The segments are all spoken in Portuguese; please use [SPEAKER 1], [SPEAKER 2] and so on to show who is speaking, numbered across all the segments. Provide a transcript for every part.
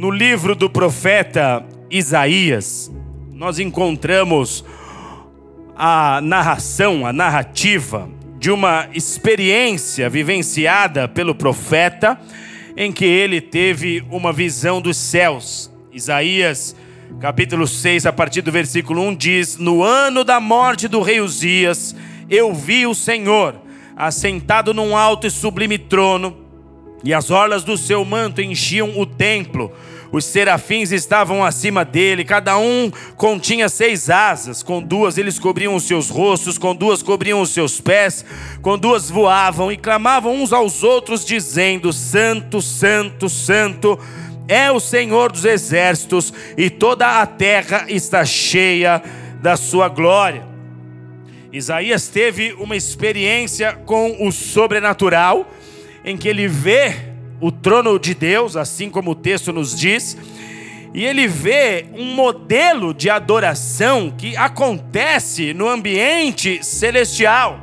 [SPEAKER 1] No livro do profeta Isaías, nós encontramos a narração, a narrativa de uma experiência vivenciada pelo profeta, em que ele teve uma visão dos céus. Isaías, capítulo 6, a partir do versículo 1 diz: No ano da morte do rei Uzias, eu vi o Senhor assentado num alto e sublime trono, e as orlas do seu manto enchiam o templo. Os serafins estavam acima dele, cada um continha seis asas, com duas eles cobriam os seus rostos, com duas cobriam os seus pés, com duas voavam e clamavam uns aos outros, dizendo: Santo, Santo, Santo é o Senhor dos exércitos, e toda a terra está cheia da sua glória. Isaías teve uma experiência com o sobrenatural, em que ele vê o trono de Deus, assim como o texto nos diz, e ele vê um modelo de adoração que acontece no ambiente celestial.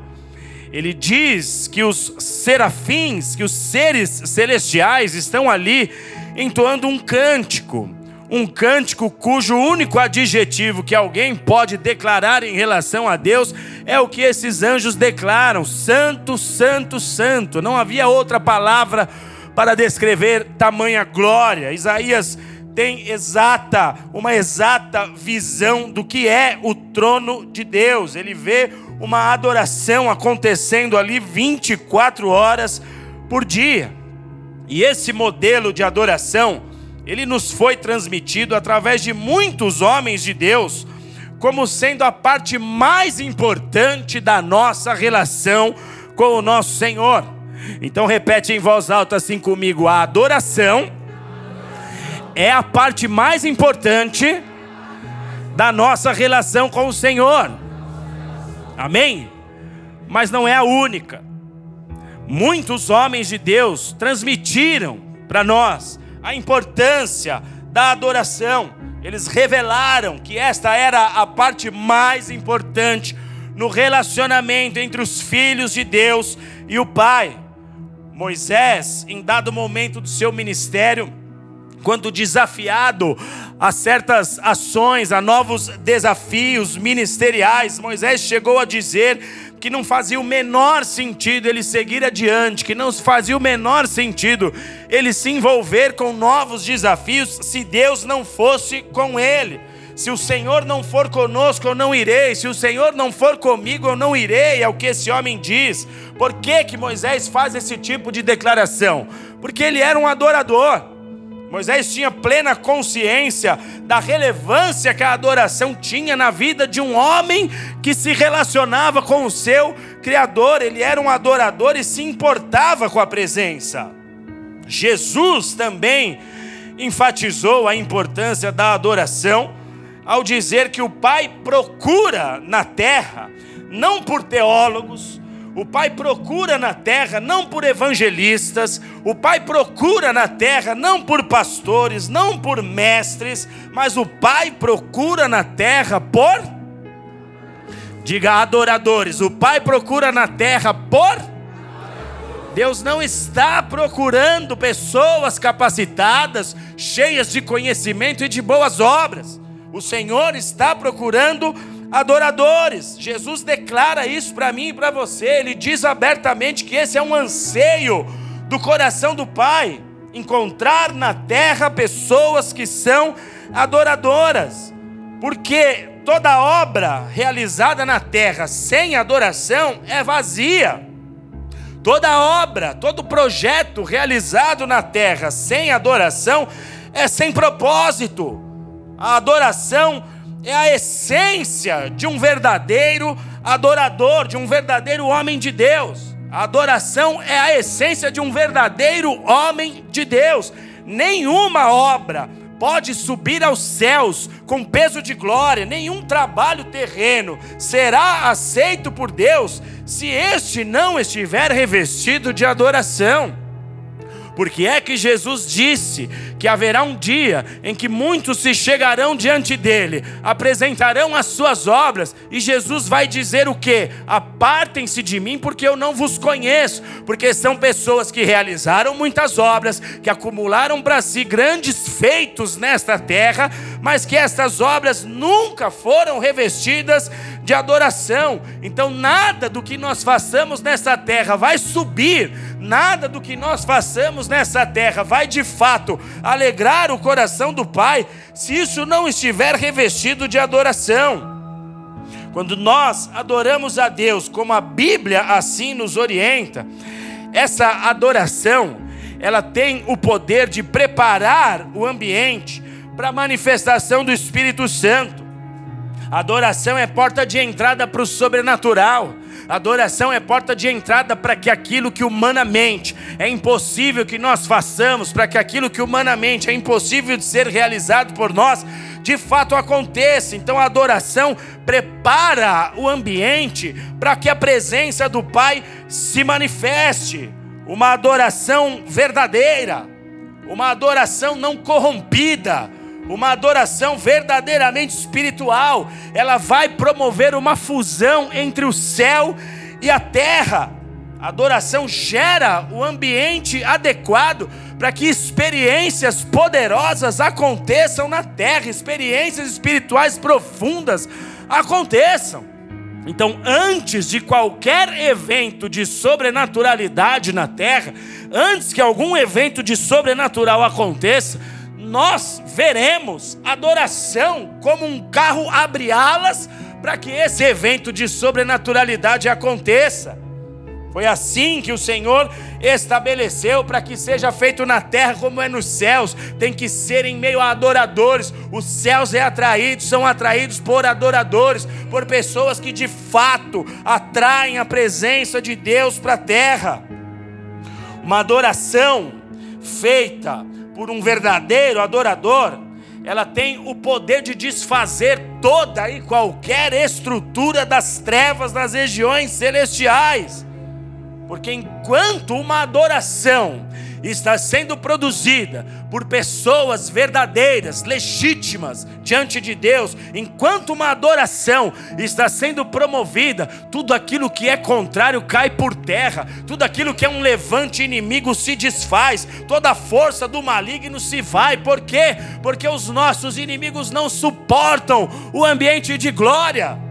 [SPEAKER 1] Ele diz que os serafins, que os seres celestiais estão ali entoando um cântico, um cântico cujo único adjetivo que alguém pode declarar em relação a Deus é o que esses anjos declaram: Santo, Santo, Santo. Não havia outra palavra para descrever tamanha glória. Isaías tem exata, uma exata visão do que é o trono de Deus. Ele vê uma adoração acontecendo ali 24 horas por dia. E esse modelo de adoração, ele nos foi transmitido através de muitos homens de Deus, como sendo a parte mais importante da nossa relação com o nosso Senhor. Então repete em voz alta assim comigo: a adoração é a parte mais importante da nossa relação com o Senhor. Amém? Mas não é a única. Muitos homens de Deus transmitiram para nós a importância da adoração. Eles revelaram que esta era a parte mais importante no relacionamento entre os filhos de Deus e o Pai. Moisés, em dado momento do seu ministério, quando desafiado a certas ações, a novos desafios ministeriais, Moisés chegou a dizer que não fazia o menor sentido ele seguir adiante, que não fazia o menor sentido ele se envolver com novos desafios se Deus não fosse com ele. Se o Senhor não for conosco, eu não irei. Se o Senhor não for comigo, eu não irei. É o que esse homem diz. Por que, que Moisés faz esse tipo de declaração? Porque ele era um adorador. Moisés tinha plena consciência da relevância que a adoração tinha na vida de um homem que se relacionava com o seu Criador. Ele era um adorador e se importava com a presença. Jesus também enfatizou a importância da adoração ao dizer que o Pai procura na terra, não por teólogos, o Pai procura na terra não por evangelistas, o Pai procura na terra não por pastores, não por mestres, mas o Pai procura na terra por. Diga adoradores, o Pai procura na terra por. Deus não está procurando pessoas capacitadas, cheias de conhecimento e de boas obras. O Senhor está procurando adoradores. Jesus declara isso para mim e para você. Ele diz abertamente que esse é um anseio do coração do Pai encontrar na terra pessoas que são adoradoras. Porque toda obra realizada na terra sem adoração é vazia. Toda obra, todo projeto realizado na terra sem adoração é sem propósito. A adoração é a essência de um verdadeiro adorador, de um verdadeiro homem de Deus. A adoração é a essência de um verdadeiro homem de Deus. Nenhuma obra pode subir aos céus com peso de glória, nenhum trabalho terreno será aceito por Deus se este não estiver revestido de adoração. Porque é que Jesus disse que haverá um dia em que muitos se chegarão diante dele, apresentarão as suas obras, e Jesus vai dizer o que? Apartem-se de mim, porque eu não vos conheço, porque são pessoas que realizaram muitas obras, que acumularam para si grandes feitos nesta terra, mas que estas obras nunca foram revestidas de adoração. Então, nada do que nós façamos nessa terra vai subir, nada do que nós façamos nessa terra vai de fato alegrar o coração do Pai, se isso não estiver revestido de adoração. Quando nós adoramos a Deus, como a Bíblia assim nos orienta, essa adoração, ela tem o poder de preparar o ambiente para a manifestação do Espírito Santo. Adoração é porta de entrada para o sobrenatural. Adoração é porta de entrada para que aquilo que humanamente é impossível que nós façamos, para que aquilo que humanamente é impossível de ser realizado por nós, de fato aconteça. Então a adoração prepara o ambiente para que a presença do Pai se manifeste. Uma adoração verdadeira, uma adoração não corrompida uma adoração verdadeiramente espiritual, ela vai promover uma fusão entre o céu e a terra. A adoração gera o ambiente adequado para que experiências poderosas aconteçam na terra, experiências espirituais profundas aconteçam. Então, antes de qualquer evento de sobrenaturalidade na terra, antes que algum evento de sobrenatural aconteça, nós veremos adoração como um carro abre alas para que esse evento de sobrenaturalidade aconteça. Foi assim que o Senhor estabeleceu para que seja feito na terra como é nos céus. Tem que ser em meio a adoradores. Os céus é atraídos, são atraídos por adoradores, por pessoas que de fato atraem a presença de Deus para a terra. Uma adoração feita por um verdadeiro adorador, ela tem o poder de desfazer toda e qualquer estrutura das trevas nas regiões celestiais. Porque enquanto uma adoração está sendo produzida por pessoas verdadeiras, legítimas diante de Deus, enquanto uma adoração está sendo promovida, tudo aquilo que é contrário cai por terra, tudo aquilo que é um levante inimigo se desfaz, toda a força do maligno se vai. Por quê? Porque os nossos inimigos não suportam o ambiente de glória.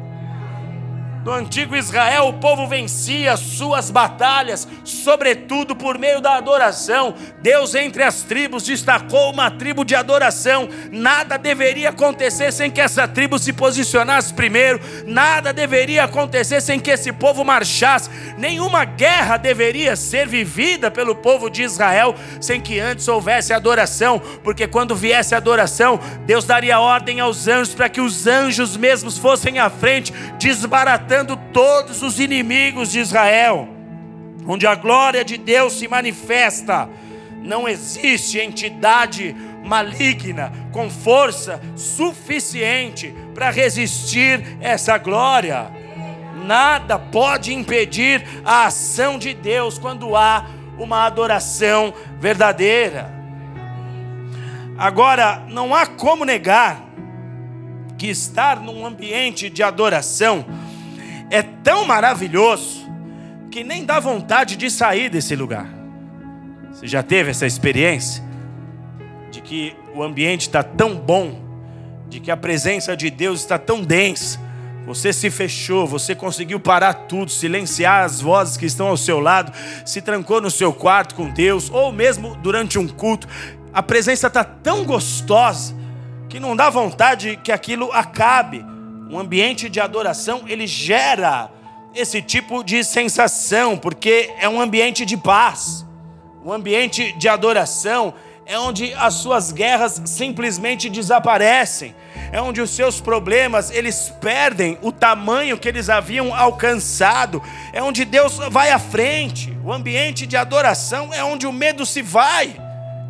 [SPEAKER 1] No antigo Israel, o povo vencia suas batalhas, sobretudo por meio da adoração. Deus, entre as tribos, destacou uma tribo de adoração. Nada deveria acontecer sem que essa tribo se posicionasse primeiro, nada deveria acontecer sem que esse povo marchasse. Nenhuma guerra deveria ser vivida pelo povo de Israel sem que antes houvesse adoração, porque quando viesse adoração, Deus daria ordem aos anjos para que os anjos mesmos fossem à frente, desbaratando matando todos os inimigos de Israel. Onde a glória de Deus se manifesta, não existe entidade maligna com força suficiente para resistir essa glória. Nada pode impedir a ação de Deus quando há uma adoração verdadeira. Agora, não há como negar que estar num ambiente de adoração é tão maravilhoso que nem dá vontade de sair desse lugar. Você já teve essa experiência? De que o ambiente está tão bom, de que a presença de Deus está tão densa, você se fechou, você conseguiu parar tudo, silenciar as vozes que estão ao seu lado, se trancou no seu quarto com Deus, ou mesmo durante um culto, a presença está tão gostosa que não dá vontade que aquilo acabe um ambiente de adoração, ele gera esse tipo de sensação, porque é um ambiente de paz. Um ambiente de adoração é onde as suas guerras simplesmente desaparecem. É onde os seus problemas, eles perdem o tamanho que eles haviam alcançado. É onde Deus vai à frente. O ambiente de adoração é onde o medo se vai.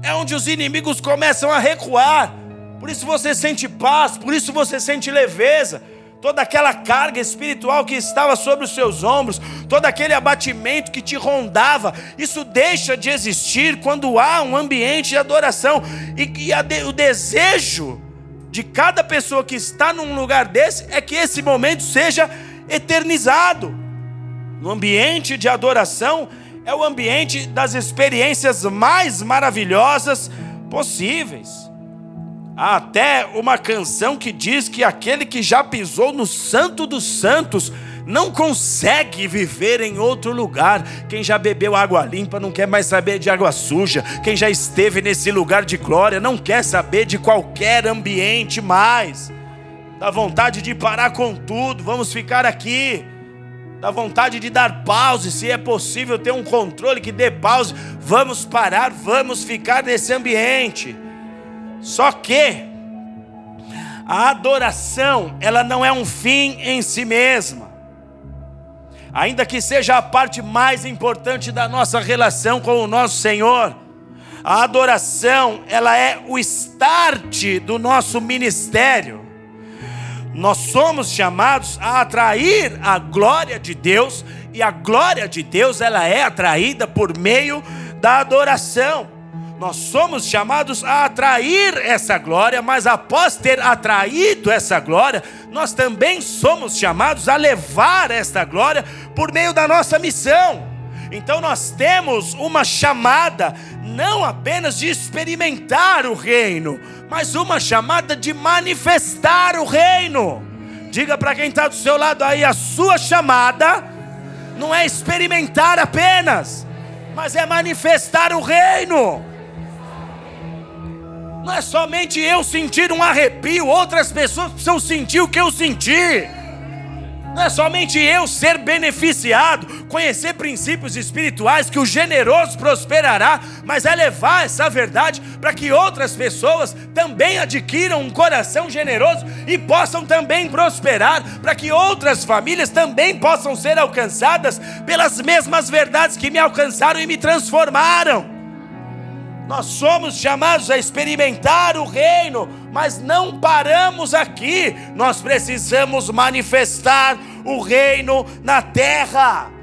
[SPEAKER 1] É onde os inimigos começam a recuar por isso você sente paz, por isso você sente leveza, toda aquela carga espiritual que estava sobre os seus ombros, todo aquele abatimento que te rondava, isso deixa de existir quando há um ambiente de adoração e, e o desejo de cada pessoa que está num lugar desse é que esse momento seja eternizado. No ambiente de adoração é o ambiente das experiências mais maravilhosas possíveis. Há até uma canção que diz que aquele que já pisou no Santo dos Santos não consegue viver em outro lugar. Quem já bebeu água limpa não quer mais saber de água suja. Quem já esteve nesse lugar de glória não quer saber de qualquer ambiente mais. Dá vontade de parar com tudo, vamos ficar aqui. Dá vontade de dar pause, se é possível ter um controle que dê pause. Vamos parar, vamos ficar nesse ambiente. Só que a adoração, ela não é um fim em si mesma. Ainda que seja a parte mais importante da nossa relação com o nosso Senhor, a adoração, ela é o start do nosso ministério. Nós somos chamados a atrair a glória de Deus, e a glória de Deus, ela é atraída por meio da adoração. Nós somos chamados a atrair essa glória, mas após ter atraído essa glória, nós também somos chamados a levar esta glória por meio da nossa missão. Então nós temos uma chamada não apenas de experimentar o reino, mas uma chamada de manifestar o reino. Diga para quem está do seu lado aí, a sua chamada não é experimentar apenas, mas é manifestar o reino. Não é somente eu sentir um arrepio, outras pessoas precisam sentir o que eu senti. Não é somente eu ser beneficiado, conhecer princípios espirituais que o generoso prosperará, mas é levar essa verdade para que outras pessoas também adquiram um coração generoso e possam também prosperar, para que outras famílias também possam ser alcançadas pelas mesmas verdades que me alcançaram e me transformaram. Nós somos chamados a experimentar o reino, mas não paramos aqui. Nós precisamos manifestar o reino na terra.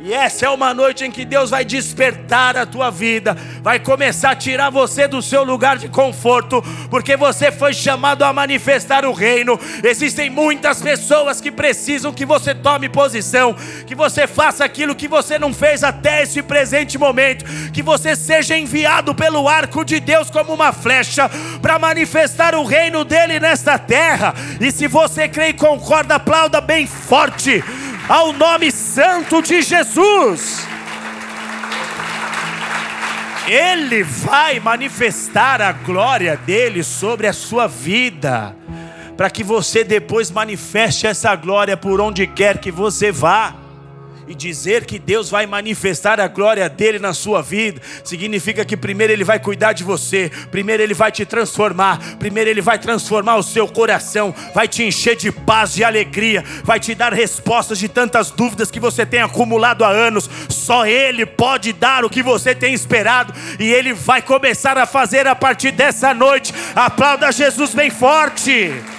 [SPEAKER 1] E essa é uma noite em que Deus vai despertar a tua vida, vai começar a tirar você do seu lugar de conforto, porque você foi chamado a manifestar o reino. Existem muitas pessoas que precisam que você tome posição, que você faça aquilo que você não fez até esse presente momento, que você seja enviado pelo arco de Deus como uma flecha para manifestar o reino dele nesta terra. E se você crê e concorda, aplauda bem forte ao nome santo de Jesus. Ele vai manifestar a glória dele sobre a sua vida, para que você depois manifeste essa glória por onde quer que você vá e dizer que Deus vai manifestar a glória dele na sua vida, significa que primeiro ele vai cuidar de você, primeiro ele vai te transformar, primeiro ele vai transformar o seu coração, vai te encher de paz e alegria, vai te dar respostas de tantas dúvidas que você tem acumulado há anos. Só ele pode dar o que você tem esperado e ele vai começar a fazer a partir dessa noite. Aplauda Jesus bem forte.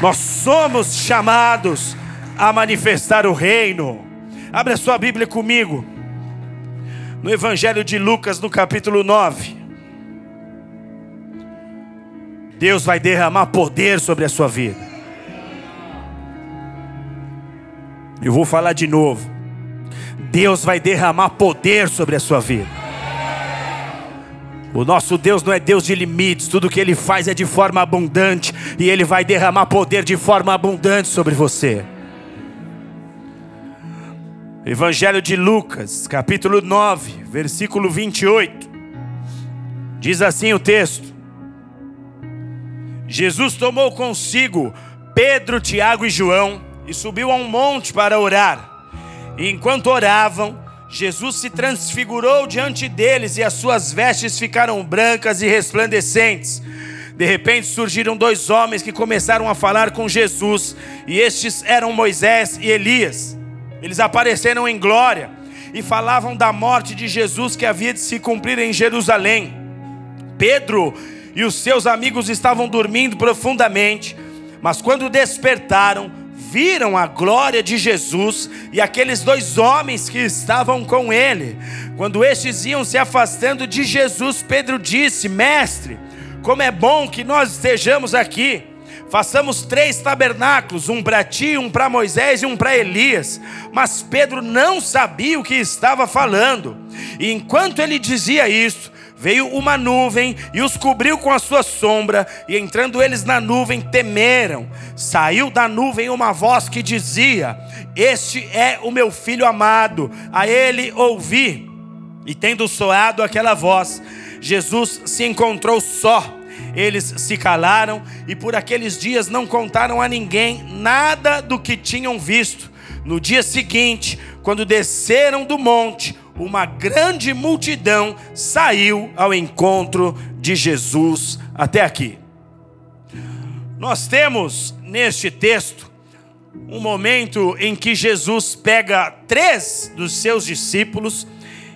[SPEAKER 1] Nós somos chamados a manifestar o reino. Abra sua Bíblia comigo. No Evangelho de Lucas, no capítulo 9. Deus vai derramar poder sobre a sua vida. Eu vou falar de novo. Deus vai derramar poder sobre a sua vida. O nosso Deus não é Deus de limites, tudo que Ele faz é de forma abundante e Ele vai derramar poder de forma abundante sobre você. Evangelho de Lucas, capítulo 9, versículo 28. Diz assim o texto: Jesus tomou consigo Pedro, Tiago e João e subiu a um monte para orar. E enquanto oravam, Jesus se transfigurou diante deles e as suas vestes ficaram brancas e resplandecentes. De repente surgiram dois homens que começaram a falar com Jesus, e estes eram Moisés e Elias. Eles apareceram em glória e falavam da morte de Jesus que havia de se cumprir em Jerusalém. Pedro e os seus amigos estavam dormindo profundamente. Mas quando despertaram, viram a glória de Jesus e aqueles dois homens que estavam com ele. Quando estes iam se afastando de Jesus, Pedro disse: Mestre, como é bom que nós estejamos aqui. Façamos três tabernáculos, um para ti, um para Moisés e um para Elias. Mas Pedro não sabia o que estava falando. E enquanto ele dizia isso, veio uma nuvem e os cobriu com a sua sombra, e entrando eles na nuvem, temeram. Saiu da nuvem uma voz que dizia: Este é o meu filho amado, a ele ouvi. E tendo soado aquela voz, Jesus se encontrou só. Eles se calaram e por aqueles dias não contaram a ninguém nada do que tinham visto. No dia seguinte, quando desceram do monte, uma grande multidão saiu ao encontro de Jesus até aqui. Nós temos neste texto um momento em que Jesus pega três dos seus discípulos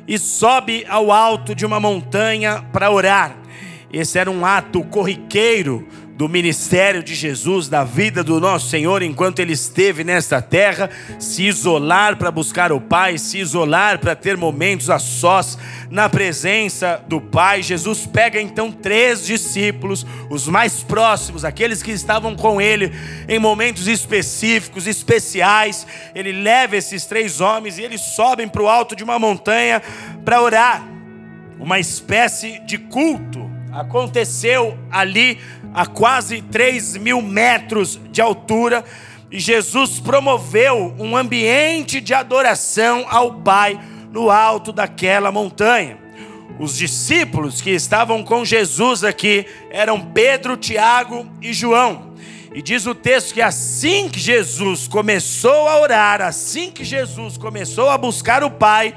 [SPEAKER 1] e sobe ao alto de uma montanha para orar. Esse era um ato corriqueiro do ministério de Jesus, da vida do nosso Senhor enquanto ele esteve nesta terra, se isolar para buscar o Pai, se isolar para ter momentos a sós na presença do Pai. Jesus pega então três discípulos, os mais próximos, aqueles que estavam com ele em momentos específicos, especiais. Ele leva esses três homens e eles sobem para o alto de uma montanha para orar, uma espécie de culto aconteceu ali a quase 3 mil metros de altura, e Jesus promoveu um ambiente de adoração ao Pai no alto daquela montanha. Os discípulos que estavam com Jesus aqui eram Pedro, Tiago e João. E diz o texto que assim que Jesus começou a orar, assim que Jesus começou a buscar o Pai,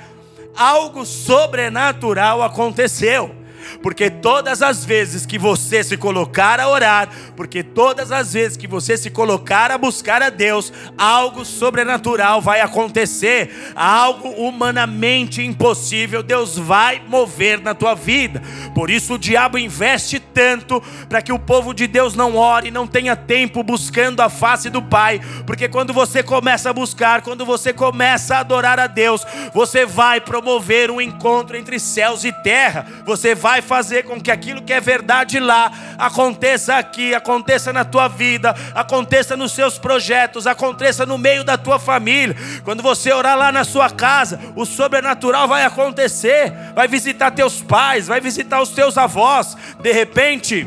[SPEAKER 1] algo sobrenatural aconteceu. Porque todas as vezes que você se colocar a orar, porque todas as vezes que você se colocar a buscar a Deus, algo sobrenatural vai acontecer, algo humanamente impossível, Deus vai mover na tua vida. Por isso o diabo investe tanto para que o povo de Deus não ore, não tenha tempo buscando a face do Pai, porque quando você começa a buscar, quando você começa a adorar a Deus, você vai promover um encontro entre céus e terra. Você vai vai fazer com que aquilo que é verdade lá aconteça aqui, aconteça na tua vida, aconteça nos seus projetos, aconteça no meio da tua família. Quando você orar lá na sua casa, o sobrenatural vai acontecer, vai visitar teus pais, vai visitar os teus avós. De repente,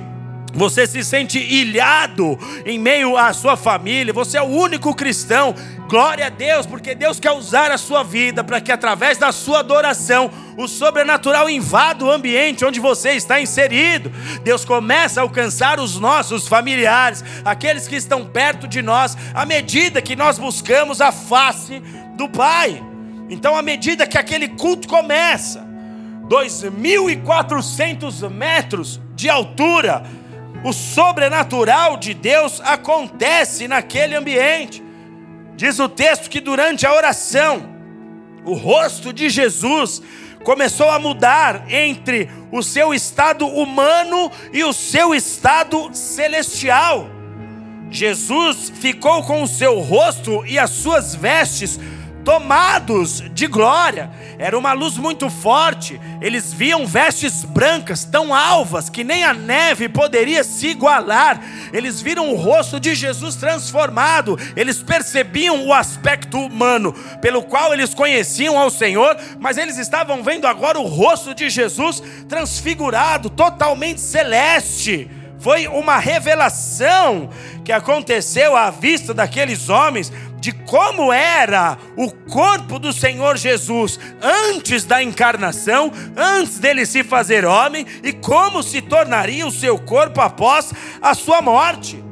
[SPEAKER 1] você se sente ilhado em meio à sua família, você é o único cristão. Glória a Deus, porque Deus quer usar a sua vida para que através da sua adoração o sobrenatural invada o ambiente onde você está inserido. Deus começa a alcançar os nossos familiares, aqueles que estão perto de nós, à medida que nós buscamos a face do Pai. Então, à medida que aquele culto começa, 2.400 metros de altura, o sobrenatural de Deus acontece naquele ambiente. Diz o texto que durante a oração, o rosto de Jesus começou a mudar entre o seu estado humano e o seu estado celestial. Jesus ficou com o seu rosto e as suas vestes tomados de glória. Era uma luz muito forte. Eles viam vestes brancas, tão alvas que nem a neve poderia se igualar. Eles viram o rosto de Jesus transformado. Eles percebiam o aspecto humano pelo qual eles conheciam ao Senhor, mas eles estavam vendo agora o rosto de Jesus transfigurado, totalmente celeste. Foi uma revelação que aconteceu à vista daqueles homens de como era o corpo do Senhor Jesus antes da encarnação, antes dele se fazer homem, e como se tornaria o seu corpo após a sua morte.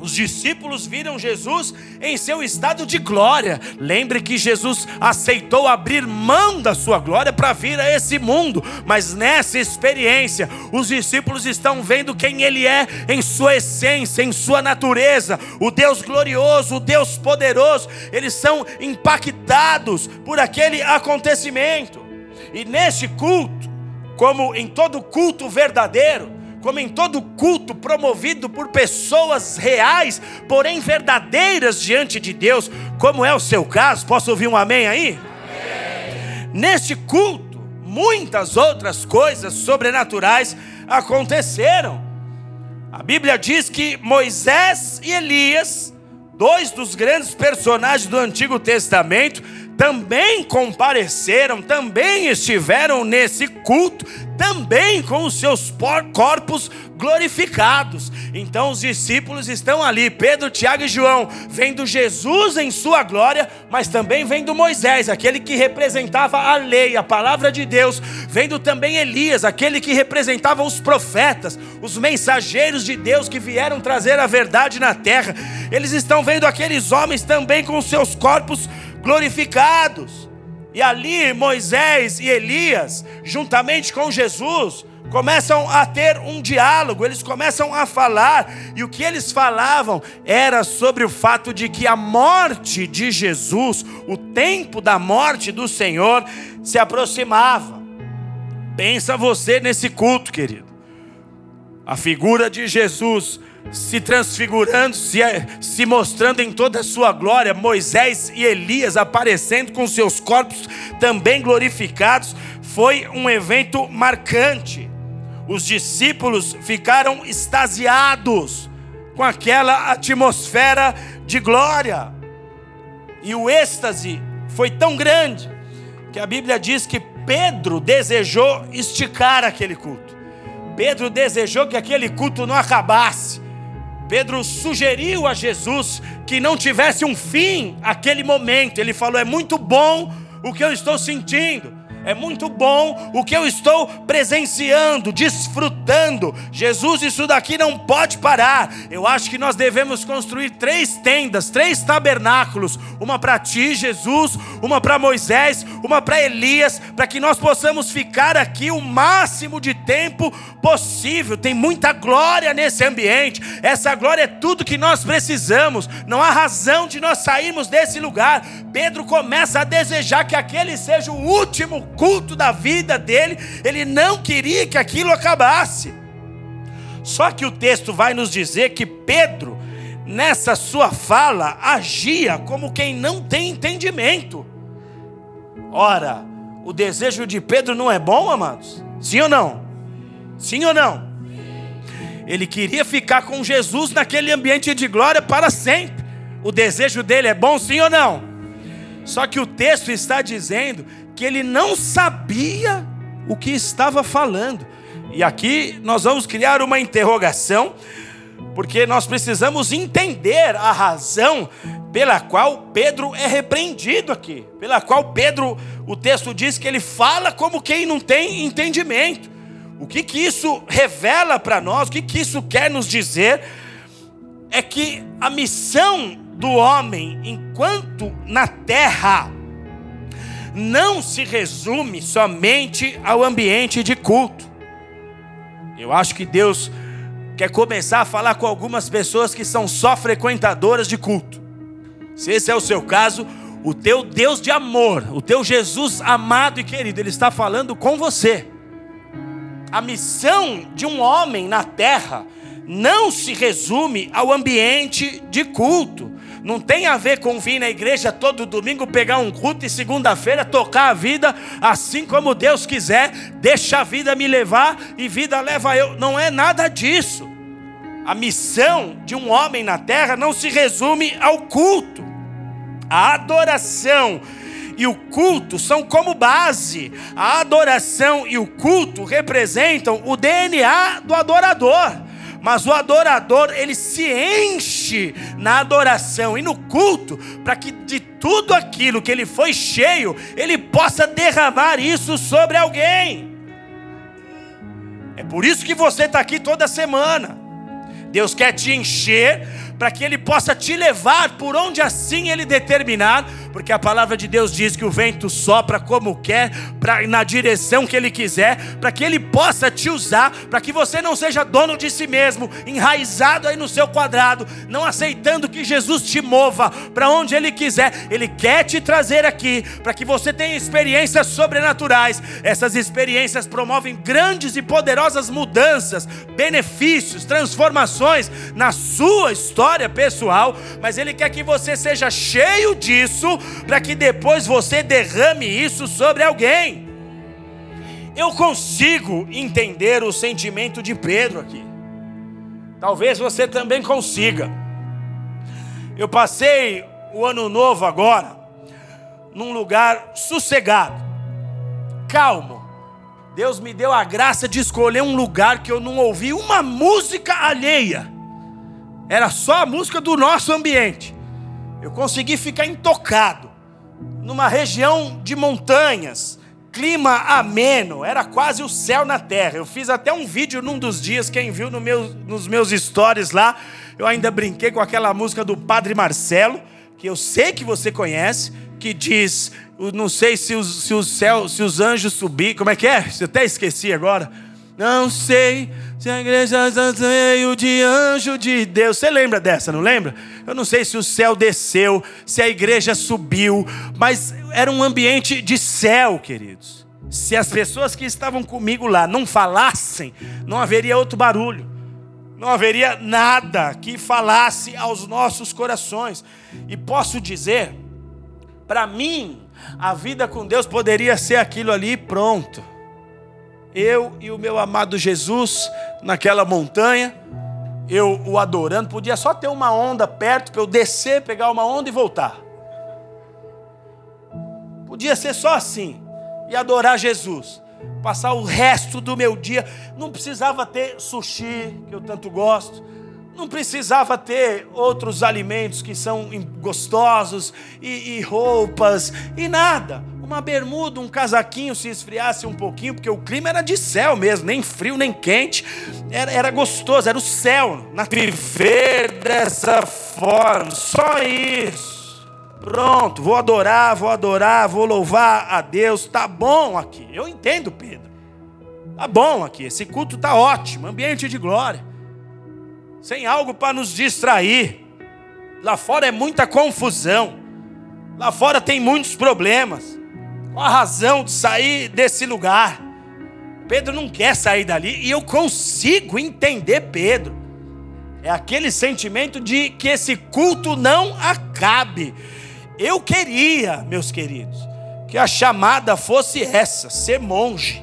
[SPEAKER 1] Os discípulos viram Jesus em seu estado de glória. Lembre que Jesus aceitou abrir mão da sua glória para vir a esse mundo, mas nessa experiência, os discípulos estão vendo quem Ele é em sua essência, em sua natureza, o Deus glorioso, o Deus poderoso. Eles são impactados por aquele acontecimento, e neste culto, como em todo culto verdadeiro, como em todo culto promovido por pessoas reais, porém verdadeiras diante de Deus, como é o seu caso. Posso ouvir um amém aí? Neste culto, muitas outras coisas sobrenaturais aconteceram. A Bíblia diz que Moisés e Elias, dois dos grandes personagens do Antigo Testamento, também compareceram, também estiveram nesse culto, também com os seus corpos glorificados. Então os discípulos estão ali, Pedro, Tiago e João, vendo Jesus em sua glória, mas também vendo Moisés, aquele que representava a lei, a palavra de Deus, vendo também Elias, aquele que representava os profetas, os mensageiros de Deus que vieram trazer a verdade na terra. Eles estão vendo aqueles homens também com seus corpos glorificados. E ali Moisés e Elias, juntamente com Jesus, começam a ter um diálogo, eles começam a falar, e o que eles falavam era sobre o fato de que a morte de Jesus, o tempo da morte do Senhor, se aproximava. Pensa você nesse culto, querido. A figura de Jesus se transfigurando, se, se mostrando em toda a sua glória, Moisés e Elias aparecendo com seus corpos também glorificados, foi um evento marcante. Os discípulos ficaram extasiados com aquela atmosfera de glória, e o êxtase foi tão grande que a Bíblia diz que Pedro desejou esticar aquele culto. Pedro desejou que aquele culto não acabasse. Pedro sugeriu a Jesus que não tivesse um fim aquele momento. Ele falou: É muito bom o que eu estou sentindo. É muito bom o que eu estou presenciando, desfrutando. Jesus, isso daqui não pode parar. Eu acho que nós devemos construir três tendas, três tabernáculos: uma para ti, Jesus, uma para Moisés, uma para Elias, para que nós possamos ficar aqui o máximo de tempo possível. Tem muita glória nesse ambiente. Essa glória é tudo que nós precisamos. Não há razão de nós sairmos desse lugar. Pedro começa a desejar que aquele seja o último culto da vida dele, ele não queria que aquilo acabasse. Só que o texto vai nos dizer que Pedro, nessa sua fala, agia como quem não tem entendimento. Ora, o desejo de Pedro não é bom, amados? Sim ou não? Sim ou não? Ele queria ficar com Jesus naquele ambiente de glória para sempre. O desejo dele é bom, sim ou não? Só que o texto está dizendo que ele não sabia o que estava falando. E aqui nós vamos criar uma interrogação, porque nós precisamos entender a razão pela qual Pedro é repreendido aqui, pela qual Pedro, o texto diz que ele fala como quem não tem entendimento. O que, que isso revela para nós, o que, que isso quer nos dizer, é que a missão do homem enquanto na terra não se resume somente ao ambiente de culto. Eu acho que Deus quer começar a falar com algumas pessoas que são só frequentadoras de culto. Se esse é o seu caso, o teu Deus de amor, o teu Jesus amado e querido, ele está falando com você. A missão de um homem na terra não se resume ao ambiente de culto não tem a ver com vir na igreja todo domingo, pegar um culto e segunda-feira tocar a vida assim como Deus quiser, deixa a vida me levar e vida leva eu. Não é nada disso. A missão de um homem na terra não se resume ao culto. A adoração e o culto são como base. A adoração e o culto representam o DNA do adorador. Mas o adorador, ele se enche na adoração e no culto, para que de tudo aquilo que ele foi cheio, ele possa derramar isso sobre alguém. É por isso que você está aqui toda semana. Deus quer te encher para que Ele possa te levar por onde assim Ele determinar, porque a palavra de Deus diz que o vento sopra como quer, pra, na direção que ele quiser, para que ele possa te usar, para que você não seja dono de si mesmo, enraizado aí no seu quadrado, não aceitando que Jesus te mova para onde ele quiser. Ele quer te trazer aqui para que você tenha experiências sobrenaturais. Essas experiências promovem grandes e poderosas mudanças, benefícios, transformações na sua história pessoal, mas ele quer que você seja cheio disso para que depois você derrame isso sobre alguém. Eu consigo entender o sentimento de Pedro aqui. Talvez você também consiga. Eu passei o ano novo agora num lugar sossegado, calmo. Deus me deu a graça de escolher um lugar que eu não ouvi uma música alheia. Era só a música do nosso ambiente. Eu consegui ficar intocado numa região de montanhas, clima ameno, era quase o céu na terra. Eu fiz até um vídeo num dos dias, quem viu no meu, nos meus stories lá, eu ainda brinquei com aquela música do Padre Marcelo, que eu sei que você conhece, que diz, não sei se os, se os, céu, se os anjos subir, como é que é? Eu até esqueci agora. Não sei se a igreja está de anjo de Deus. Você lembra dessa, não lembra? Eu não sei se o céu desceu, se a igreja subiu, mas era um ambiente de céu, queridos. Se as pessoas que estavam comigo lá não falassem, não haveria outro barulho. Não haveria nada que falasse aos nossos corações. E posso dizer, para mim, a vida com Deus poderia ser aquilo ali pronto eu e o meu amado Jesus naquela montanha, eu o adorando, podia só ter uma onda perto para eu descer, pegar uma onda e voltar. Podia ser só assim e adorar Jesus. Passar o resto do meu dia, não precisava ter sushi, que eu tanto gosto, não precisava ter outros alimentos que são gostosos e, e roupas e nada uma bermuda, um casaquinho se esfriasse um pouquinho, porque o clima era de céu mesmo, nem frio nem quente, era, era gostoso, era o céu. Na viver dessa forma, só isso. Pronto, vou adorar, vou adorar, vou louvar a Deus, tá bom aqui. Eu entendo, Pedro. Tá bom aqui, esse culto tá ótimo, ambiente de glória. Sem algo para nos distrair. Lá fora é muita confusão. Lá fora tem muitos problemas. Qual a razão de sair desse lugar? Pedro não quer sair dali e eu consigo entender Pedro. É aquele sentimento de que esse culto não acabe. Eu queria, meus queridos, que a chamada fosse essa: ser monge.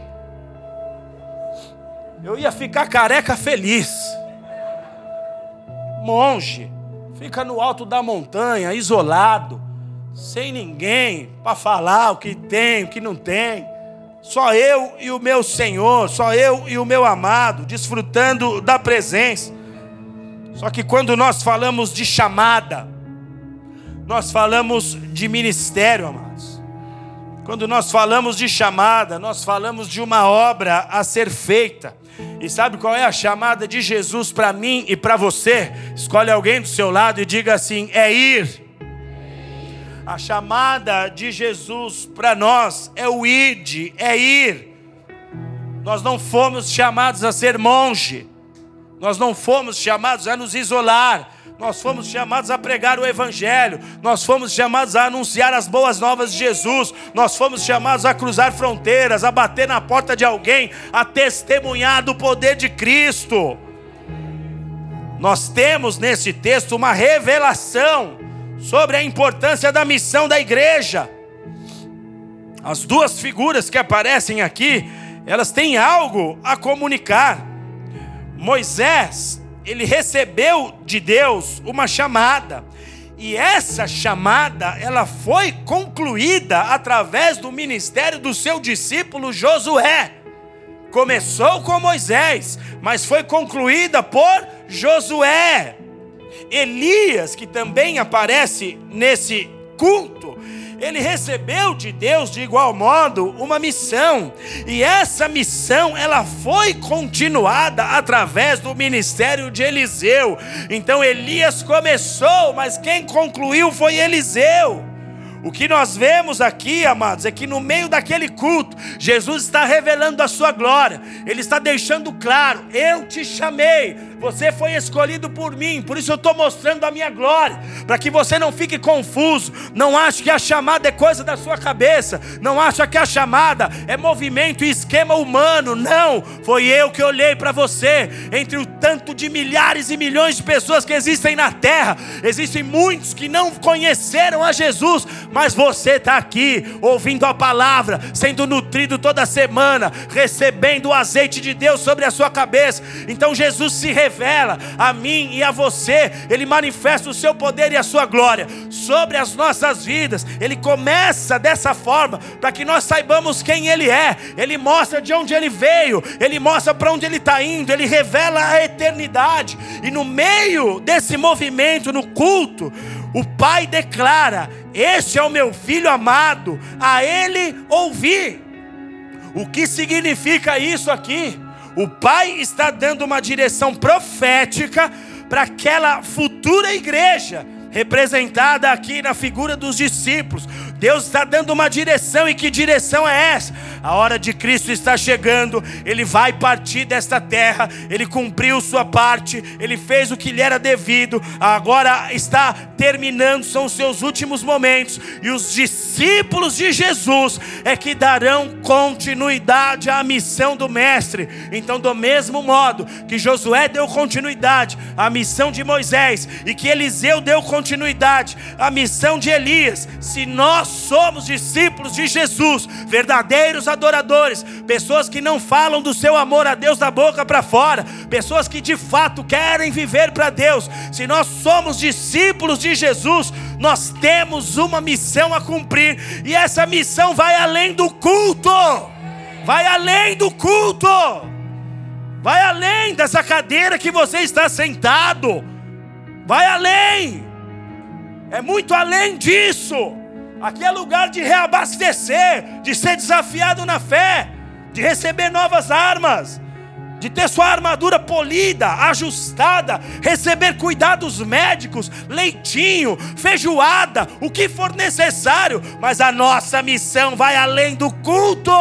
[SPEAKER 1] Eu ia ficar careca feliz. Monge, fica no alto da montanha, isolado sem ninguém para falar o que tem, o que não tem. Só eu e o meu Senhor, só eu e o meu amado, desfrutando da presença. Só que quando nós falamos de chamada, nós falamos de ministério, amados. Quando nós falamos de chamada, nós falamos de uma obra a ser feita. E sabe qual é a chamada de Jesus para mim e para você? Escolhe alguém do seu lado e diga assim: é ir. A chamada de Jesus para nós é o id, é ir. Nós não fomos chamados a ser monge, nós não fomos chamados a nos isolar, nós fomos chamados a pregar o Evangelho, nós fomos chamados a anunciar as boas novas de Jesus, nós fomos chamados a cruzar fronteiras, a bater na porta de alguém, a testemunhar do poder de Cristo. Nós temos nesse texto uma revelação sobre a importância da missão da igreja. As duas figuras que aparecem aqui, elas têm algo a comunicar. Moisés, ele recebeu de Deus uma chamada. E essa chamada, ela foi concluída através do ministério do seu discípulo Josué. Começou com Moisés, mas foi concluída por Josué. Elias, que também aparece nesse culto, ele recebeu de Deus de igual modo uma missão, e essa missão ela foi continuada através do ministério de Eliseu. Então Elias começou, mas quem concluiu foi Eliseu. O que nós vemos aqui, amados, é que no meio daquele culto, Jesus está revelando a sua glória, Ele está deixando claro: eu te chamei, você foi escolhido por mim, por isso eu estou mostrando a minha glória, para que você não fique confuso, não ache que a chamada é coisa da sua cabeça, não ache que a chamada é movimento e esquema humano, não, foi eu que olhei para você, entre o tanto de milhares e milhões de pessoas que existem na terra, existem muitos que não conheceram a Jesus, mas você está aqui, ouvindo a palavra, sendo nutrido toda semana, recebendo o azeite de Deus sobre a sua cabeça, então Jesus se revela a mim e a você, Ele manifesta o seu poder e a sua glória sobre as nossas vidas. Ele começa dessa forma para que nós saibamos quem Ele é. Ele mostra de onde Ele veio, Ele mostra para onde Ele está indo, Ele revela a eternidade. E no meio desse movimento, no culto, o Pai declara: Este é o meu filho amado, a Ele ouvi. O que significa isso aqui? O Pai está dando uma direção profética para aquela futura igreja, representada aqui na figura dos discípulos. Deus está dando uma direção, e que direção é essa? A hora de Cristo está chegando, ele vai partir desta terra, ele cumpriu sua parte, ele fez o que lhe era devido, agora está terminando, são os seus últimos momentos, e os discípulos de Jesus é que darão continuidade à missão do Mestre. Então, do mesmo modo que Josué deu continuidade à missão de Moisés, e que Eliseu deu continuidade à missão de Elias, se nós nós somos discípulos de Jesus, verdadeiros adoradores, pessoas que não falam do seu amor a Deus da boca para fora, pessoas que de fato querem viver para Deus. Se nós somos discípulos de Jesus, nós temos uma missão a cumprir, e essa missão vai além do culto, vai além do culto, vai além dessa cadeira que você está sentado, vai além, é muito além disso. Aqui é lugar de reabastecer, de ser desafiado na fé, de receber novas armas, de ter sua armadura polida, ajustada, receber cuidados médicos, leitinho, feijoada, o que for necessário, mas a nossa missão vai além do culto.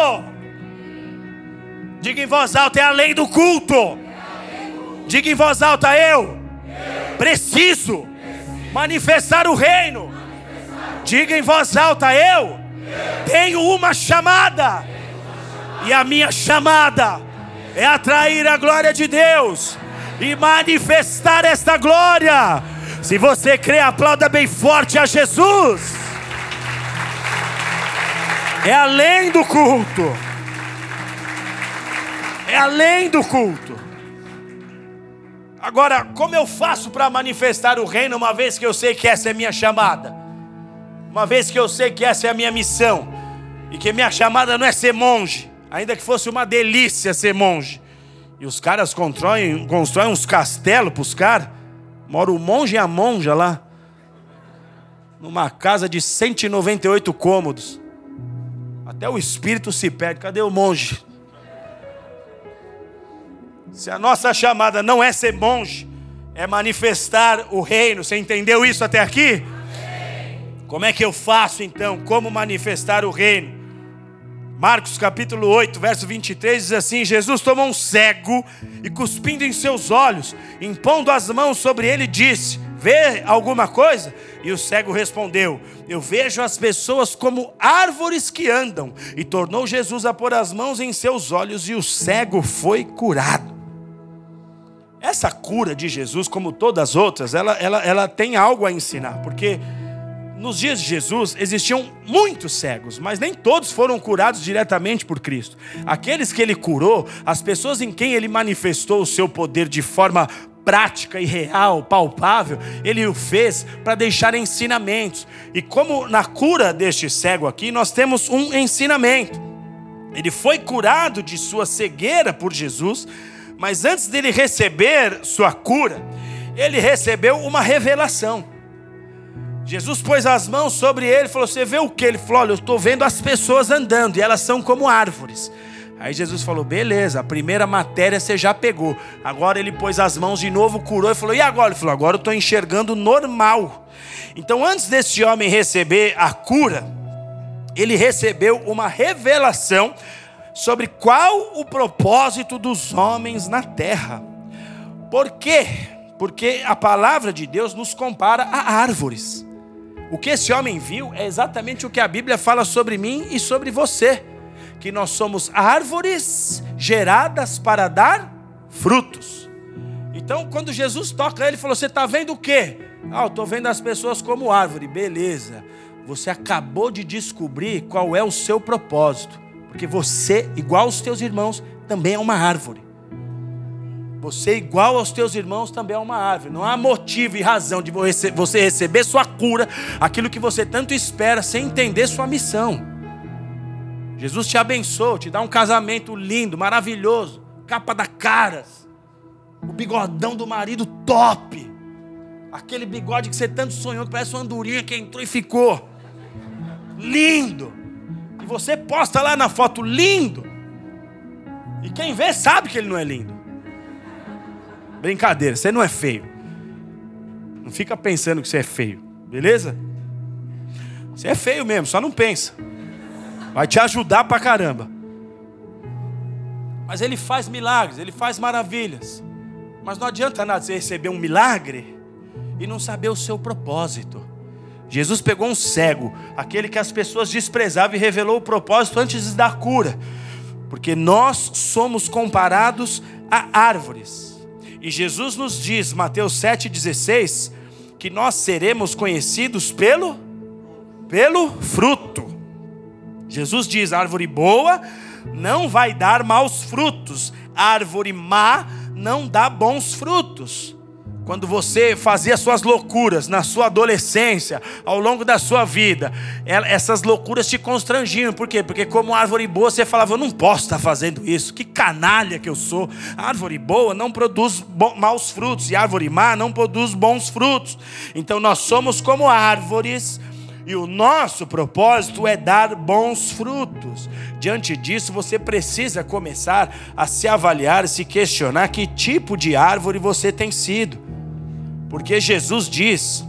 [SPEAKER 1] Diga em voz alta: é além do culto. Diga em voz alta: eu preciso manifestar o reino Diga em voz alta: Eu tenho uma chamada, e a minha chamada é atrair a glória de Deus e manifestar esta glória. Se você crê, aplauda bem forte a Jesus. É além do culto. É além do culto. Agora, como eu faço para manifestar o reino, uma vez que eu sei que essa é minha chamada? Uma vez que eu sei que essa é a minha missão e que minha chamada não é ser monge, ainda que fosse uma delícia ser monge. E os caras constroem, constroem uns castelos para os caras. Mora o monge e a monja lá. Numa casa de 198 cômodos. Até o espírito se perde. Cadê o monge? Se a nossa chamada não é ser monge, é manifestar o reino. Você entendeu isso até aqui? Como é que eu faço então? Como manifestar o reino? Marcos capítulo 8, verso 23 diz assim: Jesus tomou um cego e, cuspindo em seus olhos, impondo as mãos sobre ele, disse: Vê alguma coisa? E o cego respondeu: Eu vejo as pessoas como árvores que andam. E tornou Jesus a pôr as mãos em seus olhos, e o cego foi curado. Essa cura de Jesus, como todas as outras, ela, ela, ela tem algo a ensinar, porque nos dias de Jesus existiam muitos cegos, mas nem todos foram curados diretamente por Cristo. Aqueles que ele curou, as pessoas em quem ele manifestou o seu poder de forma prática e real, palpável, ele o fez para deixar ensinamentos. E como na cura deste cego aqui, nós temos um ensinamento. Ele foi curado de sua cegueira por Jesus, mas antes dele receber sua cura, ele recebeu uma revelação. Jesus pôs as mãos sobre ele e falou: Você vê o que? Ele falou: Olha, eu estou vendo as pessoas andando e elas são como árvores. Aí Jesus falou: beleza, a primeira matéria você já pegou. Agora ele pôs as mãos de novo, curou e falou: e agora? Ele falou: agora eu estou enxergando normal. Então, antes desse homem receber a cura, ele recebeu uma revelação sobre qual o propósito dos homens na terra. Por quê? Porque a palavra de Deus nos compara a árvores. O que esse homem viu é exatamente o que a Bíblia fala sobre mim e sobre você: que nós somos árvores geradas para dar frutos. Então, quando Jesus toca ele, falou: Você está vendo o quê? Ah, eu estou vendo as pessoas como árvore. Beleza. Você acabou de descobrir qual é o seu propósito. Porque você, igual aos teus irmãos, também é uma árvore. Você, igual aos teus irmãos, também é uma árvore. Não há motivo e razão de você receber sua cura, aquilo que você tanto espera, sem entender sua missão. Jesus te abençoou, te dá um casamento lindo, maravilhoso, capa da caras, o bigodão do marido top, aquele bigode que você tanto sonhou, que parece uma andorinha que entrou e ficou. Lindo. E você posta lá na foto, lindo. E quem vê sabe que ele não é lindo. Brincadeira, você não é feio. Não fica pensando que você é feio, beleza? Você é feio mesmo, só não pensa. Vai te ajudar pra caramba. Mas ele faz milagres, ele faz maravilhas. Mas não adianta nada você receber um milagre e não saber o seu propósito. Jesus pegou um cego, aquele que as pessoas desprezavam e revelou o propósito antes da cura. Porque nós somos comparados a árvores. E Jesus nos diz, Mateus 7,16, que nós seremos conhecidos pelo, pelo fruto. Jesus diz: árvore boa não vai dar maus frutos, árvore má não dá bons frutos. Quando você fazia suas loucuras na sua adolescência, ao longo da sua vida, essas loucuras te constrangiam. Por quê? Porque, como árvore boa, você falava: Eu não posso estar fazendo isso, que canalha que eu sou. árvore boa não produz maus frutos, e árvore má não produz bons frutos. Então, nós somos como árvores. E o nosso propósito é dar bons frutos. Diante disso, você precisa começar a se avaliar, se questionar que tipo de árvore você tem sido. Porque Jesus diz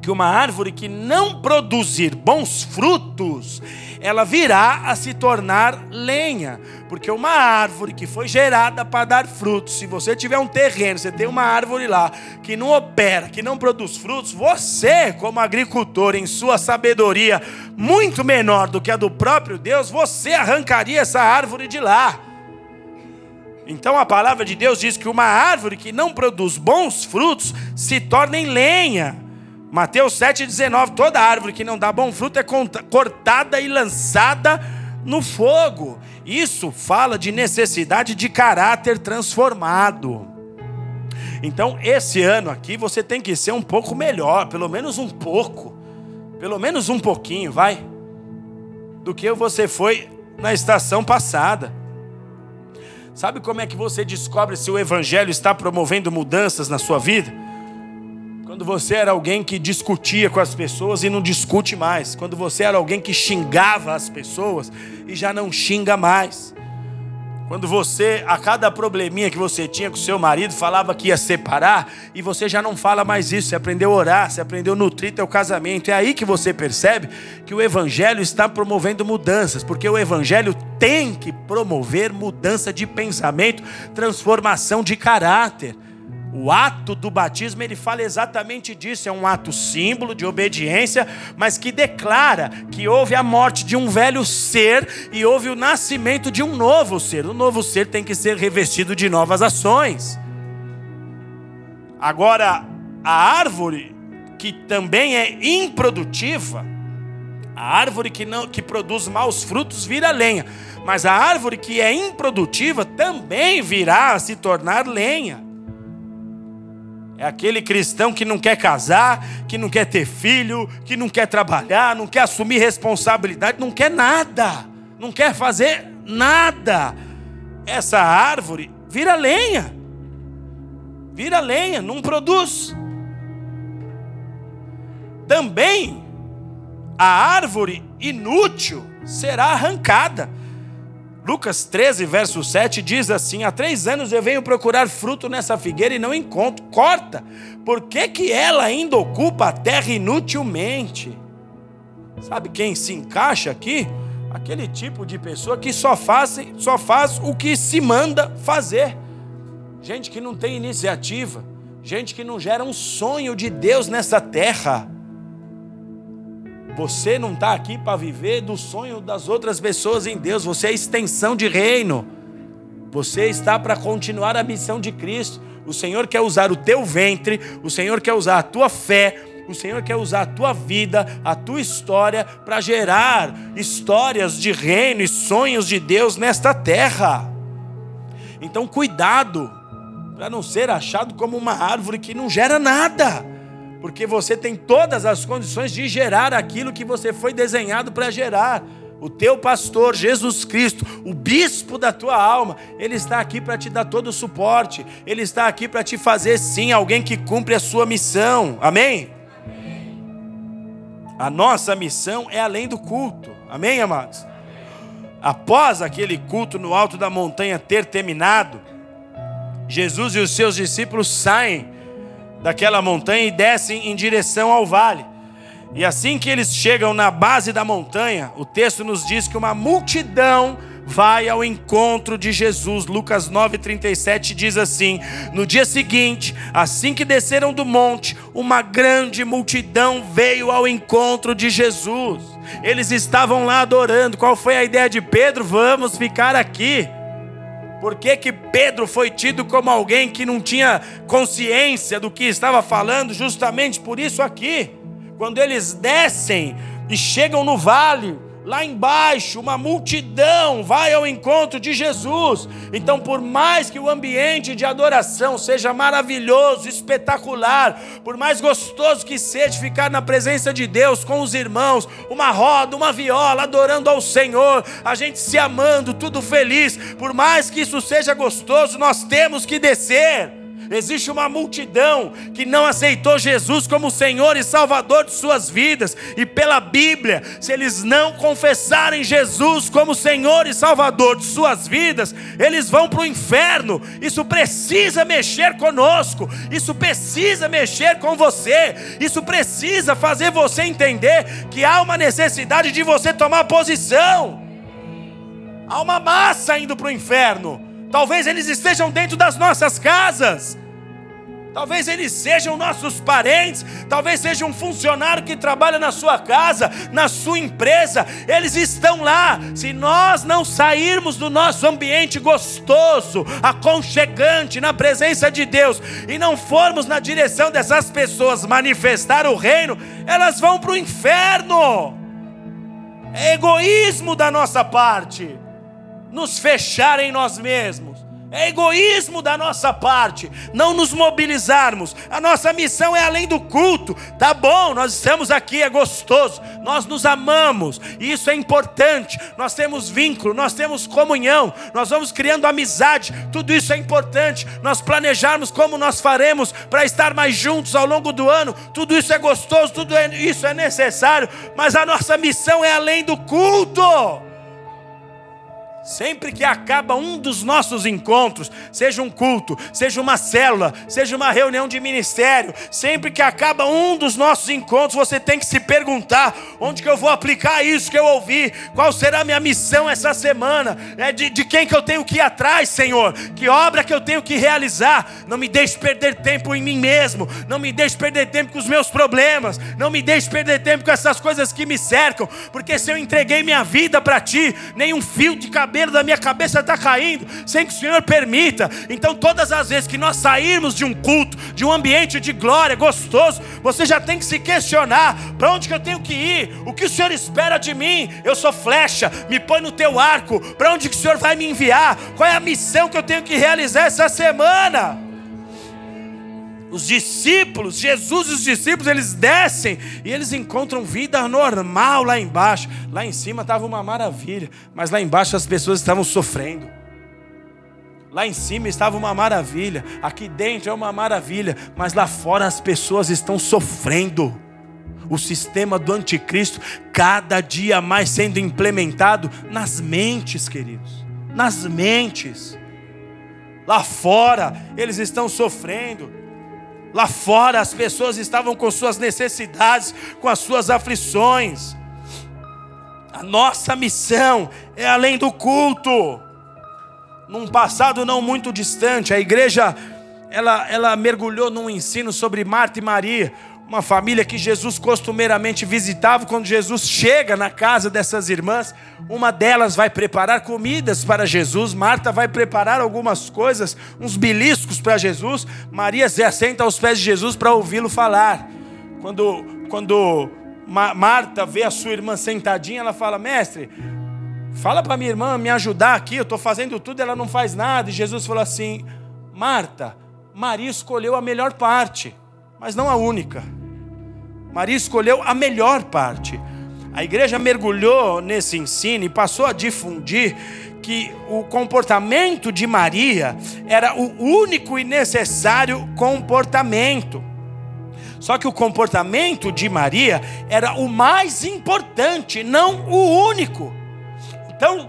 [SPEAKER 1] que uma árvore que não produzir bons frutos, ela virá a se tornar lenha. Porque uma árvore que foi gerada para dar frutos, se você tiver um terreno, você tem uma árvore lá que não opera, que não produz frutos, você, como agricultor, em sua sabedoria muito menor do que a do próprio Deus, você arrancaria essa árvore de lá. Então a palavra de Deus diz que uma árvore que não produz bons frutos se torna em lenha. Mateus 7,19: toda árvore que não dá bom fruto é cortada e lançada no fogo. Isso fala de necessidade de caráter transformado. Então, esse ano aqui você tem que ser um pouco melhor, pelo menos um pouco, pelo menos um pouquinho, vai, do que você foi na estação passada. Sabe como é que você descobre se o Evangelho está promovendo mudanças na sua vida? Quando você era alguém que discutia com as pessoas e não discute mais. Quando você era alguém que xingava as pessoas e já não xinga mais. Quando você, a cada probleminha que você tinha com seu marido, falava que ia separar, e você já não fala mais isso, você aprendeu a orar, você aprendeu a nutrir teu casamento. É aí que você percebe que o Evangelho está promovendo mudanças, porque o Evangelho tem que promover mudança de pensamento, transformação de caráter. O ato do batismo, ele fala exatamente disso. É um ato símbolo de obediência, mas que declara que houve a morte de um velho ser e houve o nascimento de um novo ser. O novo ser tem que ser revestido de novas ações. Agora, a árvore que também é improdutiva, a árvore que não que produz maus frutos vira lenha, mas a árvore que é improdutiva também virá a se tornar lenha. É aquele cristão que não quer casar, que não quer ter filho, que não quer trabalhar, não quer assumir responsabilidade, não quer nada, não quer fazer nada. Essa árvore vira lenha, vira lenha, não produz. Também a árvore inútil será arrancada. Lucas 13, verso 7 diz assim: Há três anos eu venho procurar fruto nessa figueira e não encontro. Corta! Por que, que ela ainda ocupa a terra inutilmente? Sabe quem se encaixa aqui? Aquele tipo de pessoa que só faz, só faz o que se manda fazer. Gente que não tem iniciativa. Gente que não gera um sonho de Deus nessa terra. Você não está aqui para viver do sonho das outras pessoas em Deus, você é extensão de reino. Você está para continuar a missão de Cristo. O Senhor quer usar o teu ventre, o Senhor quer usar a tua fé, o Senhor quer usar a tua vida, a tua história, para gerar histórias de reino e sonhos de Deus nesta terra. Então, cuidado, para não ser achado como uma árvore que não gera nada porque você tem todas as condições de gerar aquilo que você foi desenhado para gerar. O teu pastor, Jesus Cristo, o bispo da tua alma, ele está aqui para te dar todo o suporte, ele está aqui para te fazer sim alguém que cumpre a sua missão. Amém? A nossa missão é além do culto. Amém, amados? Após aquele culto no alto da montanha ter terminado, Jesus e os seus discípulos saem daquela montanha e descem em direção ao vale. E assim que eles chegam na base da montanha, o texto nos diz que uma multidão vai ao encontro de Jesus. Lucas 9:37 diz assim: No dia seguinte, assim que desceram do monte, uma grande multidão veio ao encontro de Jesus. Eles estavam lá adorando. Qual foi a ideia de Pedro? Vamos ficar aqui. Por que, que Pedro foi tido como alguém que não tinha consciência do que estava falando? Justamente por isso aqui, quando eles descem e chegam no vale, Lá embaixo, uma multidão vai ao encontro de Jesus. Então, por mais que o ambiente de adoração seja maravilhoso, espetacular, por mais gostoso que seja ficar na presença de Deus com os irmãos, uma roda, uma viola, adorando ao Senhor, a gente se amando, tudo feliz, por mais que isso seja gostoso, nós temos que descer Existe uma multidão que não aceitou Jesus como Senhor e Salvador de suas vidas, e pela Bíblia, se eles não confessarem Jesus como Senhor e Salvador de suas vidas, eles vão para o inferno. Isso precisa mexer conosco, isso precisa mexer com você, isso precisa fazer você entender que há uma necessidade de você tomar posição. Há uma massa indo para o inferno. Talvez eles estejam dentro das nossas casas. Talvez eles sejam nossos parentes, talvez seja um funcionário que trabalha na sua casa, na sua empresa, eles estão lá. Se nós não sairmos do nosso ambiente gostoso, aconchegante, na presença de Deus, e não formos na direção dessas pessoas manifestar o reino, elas vão para o inferno. É egoísmo da nossa parte nos fechar em nós mesmos. É egoísmo da nossa parte não nos mobilizarmos. A nossa missão é além do culto. Tá bom, nós estamos aqui, é gostoso. Nós nos amamos, e isso é importante. Nós temos vínculo, nós temos comunhão, nós vamos criando amizade. Tudo isso é importante. Nós planejarmos como nós faremos para estar mais juntos ao longo do ano. Tudo isso é gostoso, tudo isso é necessário, mas a nossa missão é além do culto. Sempre que acaba um dos nossos encontros, seja um culto, seja uma célula, seja uma reunião de ministério, sempre que acaba um dos nossos encontros, você tem que se perguntar: onde que eu vou aplicar isso que eu ouvi? Qual será a minha missão essa semana? É de, de quem que eu tenho que ir atrás, Senhor? Que obra que eu tenho que realizar? Não me deixe perder tempo em mim mesmo, não me deixe perder tempo com os meus problemas, não me deixe perder tempo com essas coisas que me cercam, porque se eu entreguei minha vida para Ti, nenhum fio de cabelo cabelo da minha cabeça está caindo, sem que o Senhor permita. Então, todas as vezes que nós sairmos de um culto, de um ambiente de glória gostoso, você já tem que se questionar: para onde que eu tenho que ir? O que o Senhor espera de mim? Eu sou flecha, me põe no teu arco. Para onde que o Senhor vai me enviar? Qual é a missão que eu tenho que realizar essa semana? Os discípulos, Jesus e os discípulos, eles descem e eles encontram vida normal lá embaixo. Lá em cima estava uma maravilha, mas lá embaixo as pessoas estavam sofrendo. Lá em cima estava uma maravilha, aqui dentro é uma maravilha, mas lá fora as pessoas estão sofrendo. O sistema do anticristo cada dia mais sendo implementado nas mentes, queridos. nas mentes. Lá fora, eles estão sofrendo. Lá fora, as pessoas estavam com suas necessidades, com as suas aflições. A nossa missão é além do culto. Num passado não muito distante, a igreja ela, ela mergulhou num ensino sobre Marta e Maria, uma família que Jesus costumeiramente visitava. Quando Jesus chega na casa dessas irmãs, uma delas vai preparar comidas para Jesus, Marta vai preparar algumas coisas, uns beliscos para Jesus, Maria se assenta aos pés de Jesus para ouvi-lo falar. Quando, quando Marta vê a sua irmã sentadinha, ela fala: Mestre, fala para minha irmã me ajudar aqui, eu estou fazendo tudo, ela não faz nada. E Jesus falou assim: Marta, Maria escolheu a melhor parte, mas não a única. Maria escolheu a melhor parte. A igreja mergulhou nesse ensino e passou a difundir que o comportamento de Maria era o único e necessário comportamento. Só que o comportamento de Maria era o mais importante, não o único. Então,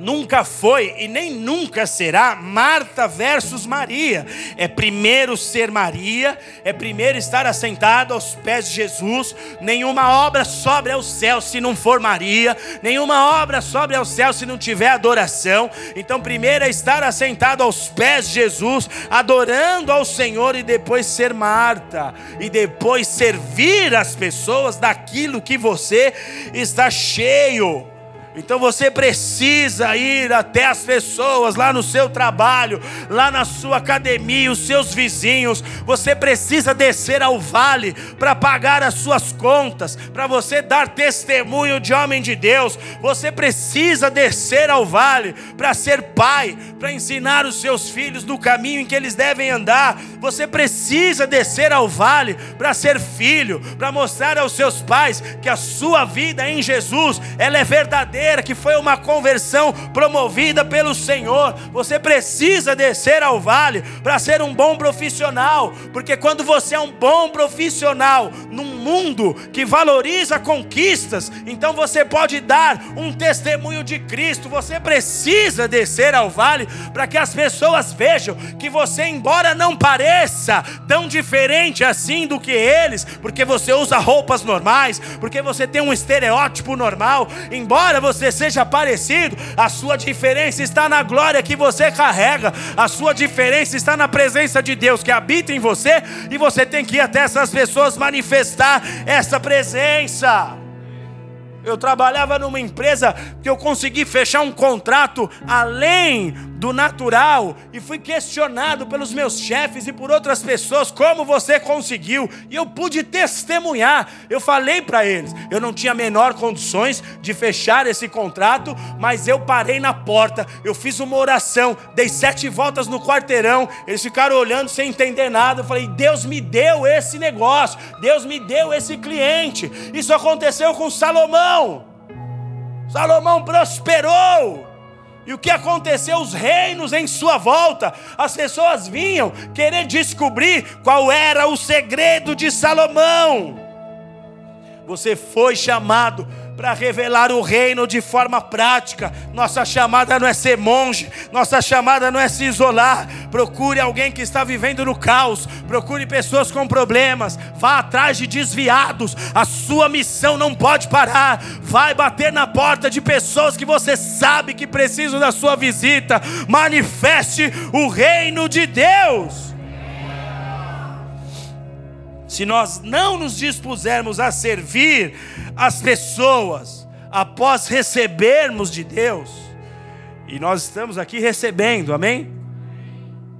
[SPEAKER 1] nunca foi e nem nunca será Marta versus Maria. É primeiro ser Maria, é primeiro estar assentado aos pés de Jesus. Nenhuma obra sobe ao céu se não for Maria, nenhuma obra sobe ao céu se não tiver adoração. Então, primeiro é estar assentado aos pés de Jesus, adorando ao Senhor e depois ser Marta, e depois servir as pessoas daquilo que você está cheio. Então você precisa ir até as pessoas lá no seu trabalho, lá na sua academia, os seus vizinhos. Você precisa descer ao vale para pagar as suas contas, para você dar testemunho de homem de Deus. Você precisa descer ao vale para ser pai, para ensinar os seus filhos no caminho em que eles devem andar. Você precisa descer ao vale para ser filho, para mostrar aos seus pais que a sua vida em Jesus ela é verdadeira que foi uma conversão promovida pelo Senhor. Você precisa descer ao vale para ser um bom profissional, porque quando você é um bom profissional num mundo que valoriza conquistas, então você pode dar um testemunho de Cristo. Você precisa descer ao vale para que as pessoas vejam que você, embora não pareça tão diferente assim do que eles, porque você usa roupas normais, porque você tem um estereótipo normal, embora você você seja parecido, a sua diferença está na glória que você carrega, a sua diferença está na presença de Deus que habita em você, e você tem que ir até essas pessoas manifestar essa presença. Eu trabalhava numa empresa que eu consegui fechar um contrato além do natural e fui questionado pelos meus chefes e por outras pessoas como você conseguiu e eu pude testemunhar. Eu falei para eles, eu não tinha menor condições de fechar esse contrato, mas eu parei na porta, eu fiz uma oração, dei sete voltas no quarteirão, eles ficaram olhando sem entender nada. Eu falei, Deus me deu esse negócio, Deus me deu esse cliente. Isso aconteceu com Salomão. Salomão prosperou. E o que aconteceu? Os reinos em sua volta, as pessoas vinham querer descobrir qual era o segredo de Salomão. Você foi chamado para revelar o reino de forma prática. Nossa chamada não é ser monge, nossa chamada não é se isolar. Procure alguém que está vivendo no caos, procure pessoas com problemas, vá atrás de desviados. A sua missão não pode parar. Vai bater na porta de pessoas que você sabe que precisam da sua visita. Manifeste o reino de Deus. Se nós não nos dispusermos a servir as pessoas após recebermos de Deus, e nós estamos aqui recebendo, amém?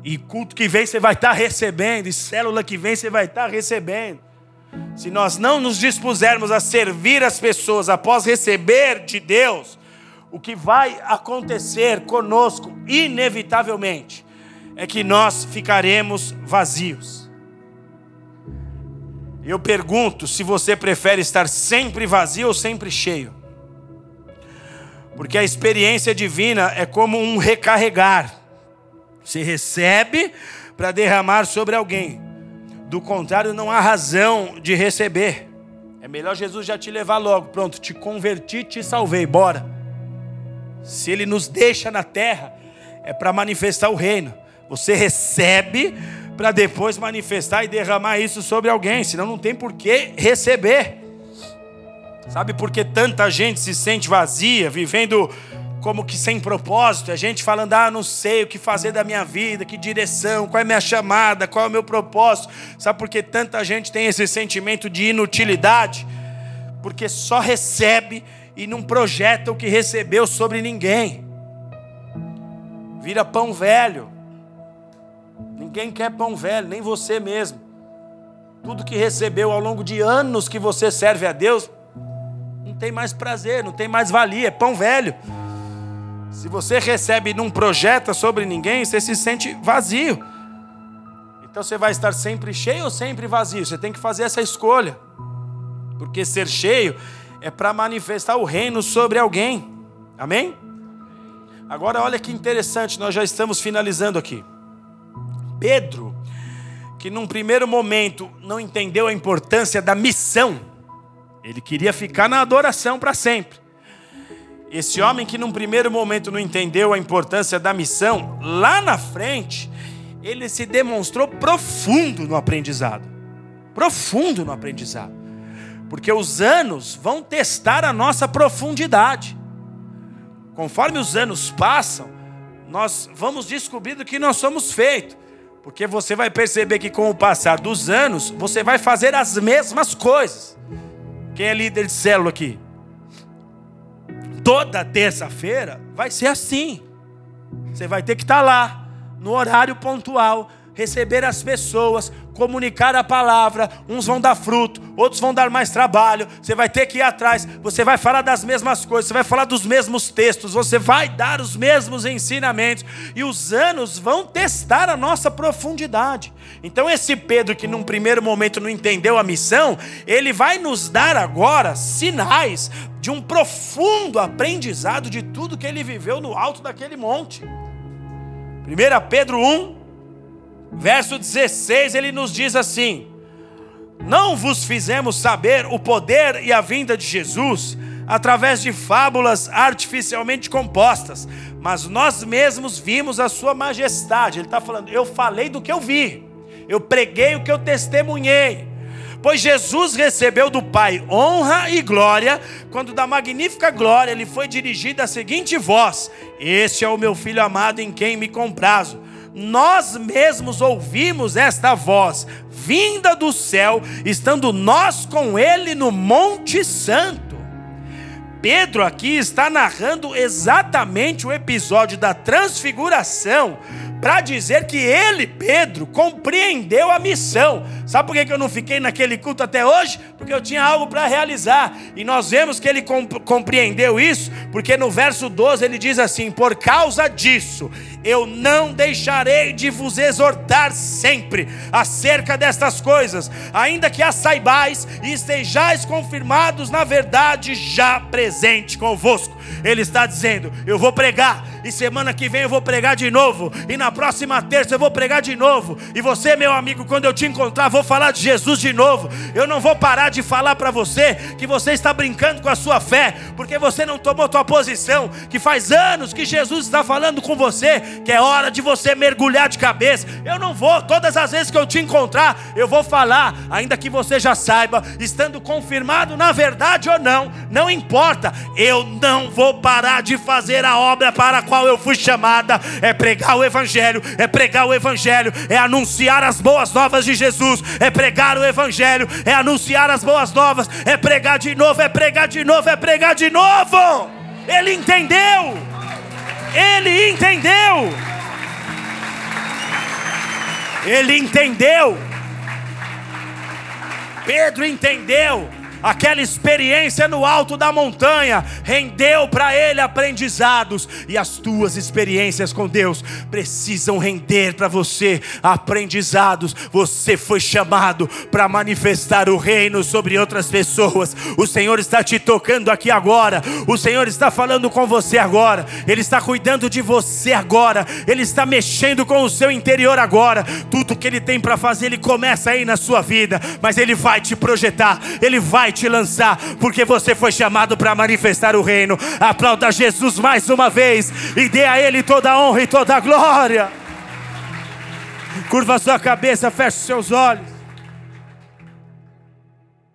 [SPEAKER 1] E culto que vem você vai estar recebendo, e célula que vem você vai estar recebendo. Se nós não nos dispusermos a servir as pessoas após receber de Deus, o que vai acontecer conosco, inevitavelmente, é que nós ficaremos vazios. Eu pergunto se você prefere estar sempre vazio ou sempre cheio. Porque a experiência divina é como um recarregar. Você recebe para derramar sobre alguém. Do contrário, não há razão de receber. É melhor Jesus já te levar logo. Pronto, te converti, te salvei. Bora. Se ele nos deixa na terra, é para manifestar o reino. Você recebe para depois manifestar e derramar isso sobre alguém, senão não tem por que receber. Sabe por que tanta gente se sente vazia, vivendo como que sem propósito? A gente falando, ah, não sei o que fazer da minha vida, que direção, qual é a minha chamada, qual é o meu propósito. Sabe por que tanta gente tem esse sentimento de inutilidade? Porque só recebe e não projeta o que recebeu sobre ninguém. Vira pão velho. Ninguém quer pão velho, nem você mesmo. Tudo que recebeu ao longo de anos que você serve a Deus, tem mais prazer, não tem mais valia, é pão velho. Se você recebe e não projeta sobre ninguém, você se sente vazio. Então você vai estar sempre cheio ou sempre vazio? Você tem que fazer essa escolha. Porque ser cheio é para manifestar o reino sobre alguém. Amém? Agora olha que interessante, nós já estamos finalizando aqui. Pedro, que num primeiro momento não entendeu a importância da missão, ele queria ficar na adoração para sempre. Esse homem que num primeiro momento não entendeu a importância da missão, lá na frente, ele se demonstrou profundo no aprendizado. Profundo no aprendizado. Porque os anos vão testar a nossa profundidade. Conforme os anos passam, nós vamos descobrir do que nós somos feitos. Porque você vai perceber que com o passar dos anos, você vai fazer as mesmas coisas. Quem é líder de célula aqui? Toda terça-feira vai ser assim. Você vai ter que estar lá, no horário pontual, receber as pessoas, comunicar a palavra, uns vão dar fruto, outros vão dar mais trabalho, você vai ter que ir atrás, você vai falar das mesmas coisas, você vai falar dos mesmos textos, você vai dar os mesmos ensinamentos, e os anos vão testar a nossa profundidade. Então, esse Pedro, que num primeiro momento não entendeu a missão, ele vai nos dar agora sinais de um profundo aprendizado de tudo que ele viveu no alto daquele monte. 1 Pedro 1, verso 16, ele nos diz assim: Não vos fizemos saber o poder e a vinda de Jesus através de fábulas artificialmente compostas, mas nós mesmos vimos a Sua majestade. Ele está falando, eu falei do que eu vi, eu preguei o que eu testemunhei. Pois Jesus recebeu do Pai honra e glória, quando da magnífica glória lhe foi dirigida a seguinte voz: Este é o meu filho amado em quem me comprazo nós mesmos ouvimos esta voz vinda do céu, estando nós com ele no Monte Santo. Pedro aqui está narrando exatamente o episódio da transfiguração, para dizer que ele, Pedro, compreendeu a missão. Sabe por que eu não fiquei naquele culto até hoje? Porque eu tinha algo para realizar. E nós vemos que ele compreendeu isso, porque no verso 12 ele diz assim: Por causa disso, eu não deixarei de vos exortar sempre acerca destas coisas, ainda que as saibais e estejais confirmados na verdade já presente convosco. Ele está dizendo: Eu vou pregar, e semana que vem eu vou pregar de novo, e na próxima terça eu vou pregar de novo. E você, meu amigo, quando eu te encontrar, vou falar de Jesus de novo. Eu não vou parar de falar para você que você está brincando com a sua fé, porque você não tomou tua posição, que faz anos que Jesus está falando com você, que é hora de você mergulhar de cabeça. Eu não vou, todas as vezes que eu te encontrar, eu vou falar, ainda que você já saiba, estando confirmado na verdade ou não, não importa. Eu não vou parar de fazer a obra para qual eu fui chamada, é pregar o evangelho, é pregar o evangelho, é anunciar as boas novas de Jesus, é pregar o evangelho, é anunciar as boas novas, é pregar de novo, é pregar de novo, é pregar de novo. Ele entendeu. Ele entendeu. Ele entendeu. Pedro entendeu aquela experiência no alto da montanha rendeu para ele aprendizados, e as tuas experiências com Deus precisam render para você aprendizados. Você foi chamado para manifestar o reino sobre outras pessoas. O Senhor está te tocando aqui agora, o Senhor está falando com você agora, Ele está cuidando de você agora, Ele está mexendo com o seu interior agora. Tudo que Ele tem para fazer, Ele começa aí na sua vida, mas Ele vai te projetar, Ele vai vai te lançar, porque você foi chamado para manifestar o reino. Aplauda Jesus mais uma vez e dê a Ele toda a honra e toda a glória. Curva sua cabeça, feche seus olhos.